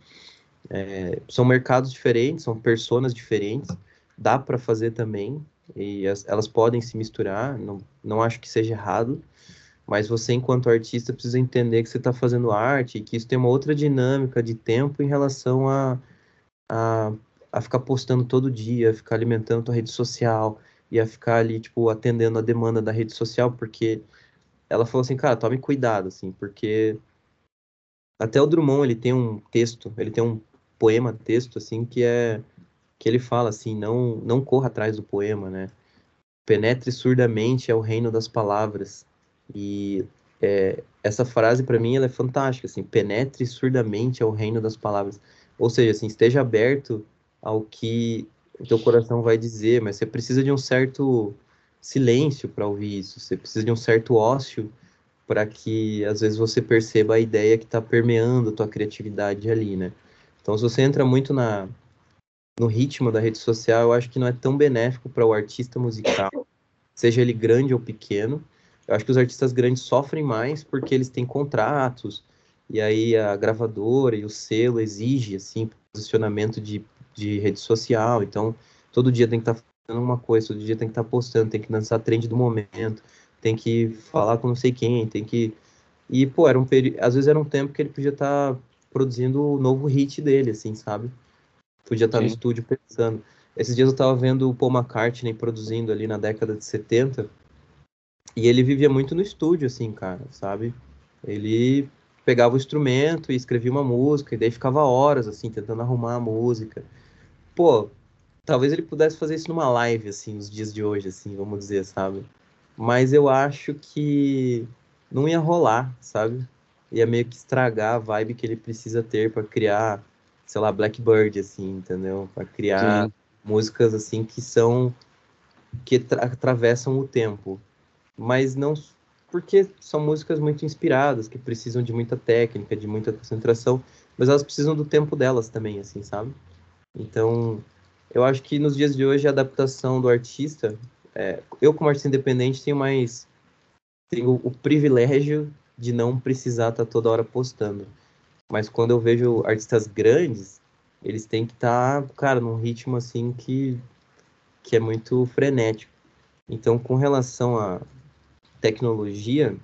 É, são mercados diferentes são personas diferentes dá para fazer também e as, elas podem se misturar não não acho que seja errado mas você enquanto artista precisa entender que você está fazendo arte e que isso tem uma outra dinâmica de tempo em relação a, a a ficar postando todo dia, a ficar alimentando tua rede social e a ficar ali, tipo, atendendo a demanda da rede social, porque ela falou assim, cara, tome cuidado, assim, porque até o Drummond, ele tem um texto, ele tem um poema, texto, assim, que é, que ele fala, assim, não, não corra atrás do poema, né, penetre surdamente ao reino das palavras, e é, essa frase, para mim, ela é fantástica, assim, penetre surdamente ao reino das palavras, ou seja, assim, esteja aberto ao que o teu coração vai dizer, mas você precisa de um certo silêncio para ouvir isso, você precisa de um certo ócio para que às vezes você perceba a ideia que está permeando a tua criatividade ali, né? Então, se você entra muito na no ritmo da rede social, eu acho que não é tão benéfico para o artista musical, seja ele grande ou pequeno. Eu acho que os artistas grandes sofrem mais porque eles têm contratos e aí a gravadora e o selo exige assim posicionamento de de rede social, então todo dia tem que estar tá fazendo uma coisa, todo dia tem que estar tá postando, tem que dançar trend do momento, tem que falar com não sei quem, tem que. E, pô, era um peri... às vezes era um tempo que ele podia estar tá produzindo o novo hit dele, assim, sabe? Podia estar tá no estúdio pensando. Esses dias eu tava vendo o Paul McCartney produzindo ali na década de 70, e ele vivia muito no estúdio, assim, cara, sabe? Ele pegava o instrumento e escrevia uma música, e daí ficava horas, assim, tentando arrumar a música pô, talvez ele pudesse fazer isso numa live, assim, nos dias de hoje, assim, vamos dizer, sabe? Mas eu acho que não ia rolar, sabe? Ia meio que estragar a vibe que ele precisa ter para criar, sei lá, Blackbird, assim, entendeu? Para criar Sim. músicas, assim, que são. que atravessam o tempo. Mas não. Porque são músicas muito inspiradas, que precisam de muita técnica, de muita concentração, mas elas precisam do tempo delas também, assim, sabe? Então, eu acho que nos dias de hoje a adaptação do artista, é, eu como artista independente tenho mais tenho o privilégio de não precisar estar tá toda hora postando. Mas quando eu vejo artistas grandes, eles têm que estar, tá, cara, num ritmo assim que que é muito frenético. Então, com relação à tecnologia,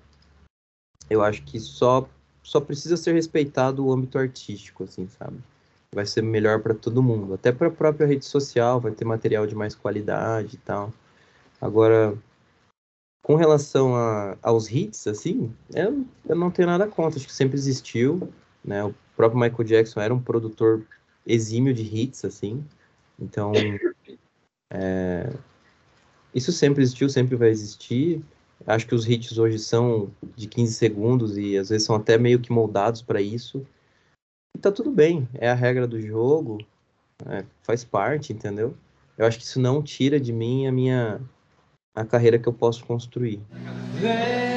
eu acho que só só precisa ser respeitado o âmbito artístico, assim, sabe? vai ser melhor para todo mundo. Até para a própria rede social, vai ter material de mais qualidade e tal. Agora, com relação a, aos hits, assim, eu, eu não tenho nada contra. Acho que sempre existiu, né? O próprio Michael Jackson era um produtor exímio de hits, assim. Então, é, isso sempre existiu, sempre vai existir. Acho que os hits hoje são de 15 segundos e às vezes são até meio que moldados para isso. E tá tudo bem, é a regra do jogo, é, faz parte, entendeu? Eu acho que isso não tira de mim a minha a carreira que eu posso construir. Não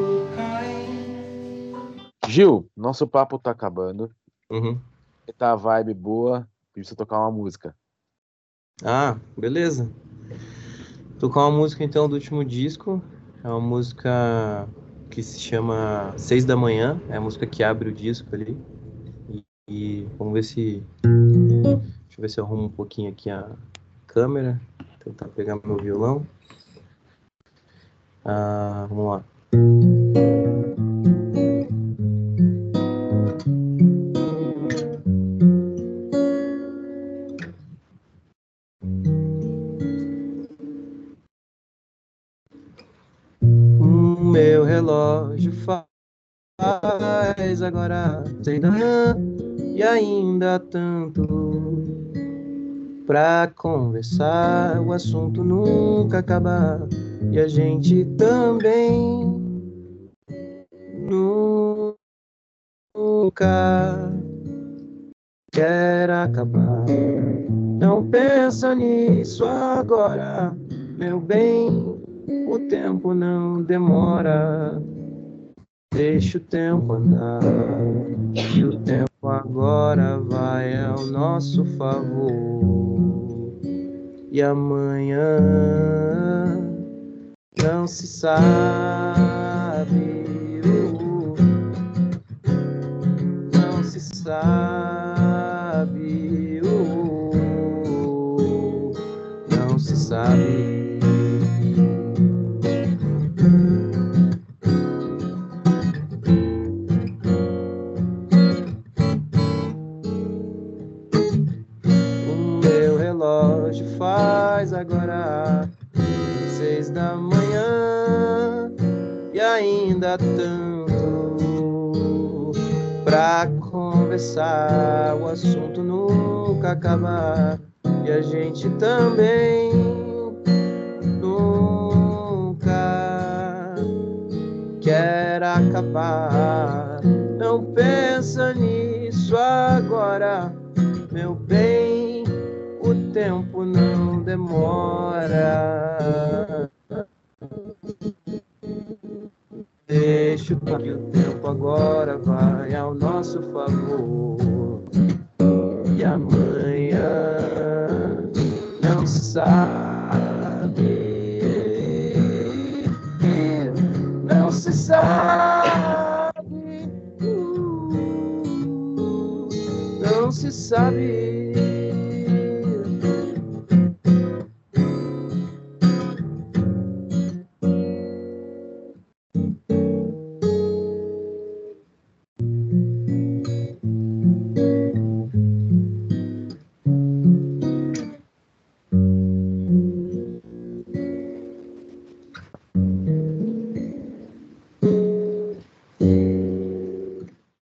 Gil, nosso papo tá acabando. Uhum. Tá a vibe boa, precisa tocar uma música. Ah, beleza. tocar uma música então do último disco. É uma música que se chama Seis da Manhã. É a música que abre o disco ali. E, e vamos ver se. Deixa eu ver se eu arrumo um pouquinho aqui a câmera. Tentar pegar meu violão. Ah, vamos lá. E ainda tanto pra conversar. O assunto nunca acaba e a gente também nunca quer acabar. Não pensa nisso agora, meu bem. O tempo não demora, deixa o tempo andar. E o tempo agora vai ao nosso favor. E amanhã não se sabe. Não se sabe. Não se sabe. Nunca